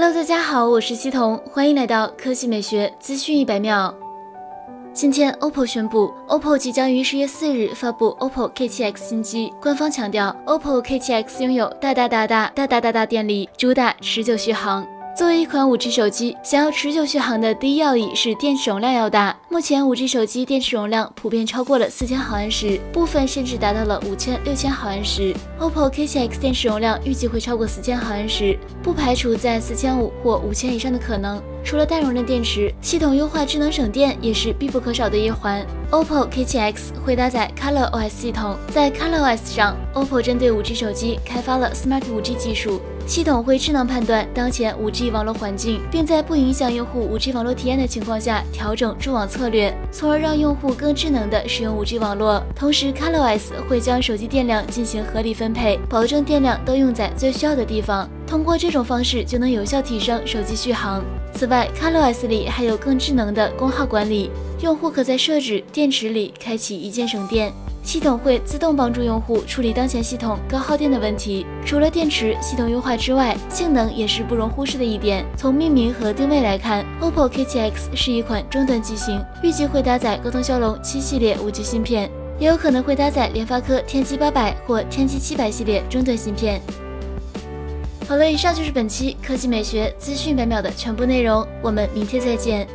Hello，大家好，我是西彤，欢迎来到科技美学资讯一百秒。今天，OPPO 宣布，OPPO 即将于十月四日发布 OPPO K7X 新机。官方强调，OPPO K7X 拥有大大大大大大大大电力，主打持久续航。作为一款五 G 手机，想要持久续航的第一要义是电池容量要大。目前五 G 手机电池容量普遍超过了四千毫安时，部分甚至达到了五千、六千毫安时。OPPO K7X 电池容量预计会超过四千毫安时，不排除在四千五或五千以上的可能。除了大容量电池，系统优化智能省电也是必不可少的一环。OPPO K7X 会搭载 ColorOS 系统，在 ColorOS 上，OPPO 针对 5G 手机开发了 Smart 5G 技术，系统会智能判断当前 5G 网络环境，并在不影响用户 5G 网络体验的情况下调整驻网策略，从而让用户更智能的使用 5G 网络。同时，ColorOS 会将手机电量进行合理分配，保证电量都用在最需要的地方。通过这种方式，就能有效提升手机续航。此外，ColorOS 里还有更智能的功耗管理，用户可在设置电池里开启一键省电，系统会自动帮助用户处理当前系统高耗电的问题。除了电池系统优化之外，性能也是不容忽视的一点。从命名和定位来看，OPPO K7X 是一款中端机型，预计会搭载高通骁龙七系列 5G 芯片，也有可能会搭载联发科天玑八百或天玑七百系列中端芯片。好了，以上就是本期科技美学资讯百秒的全部内容，我们明天再见。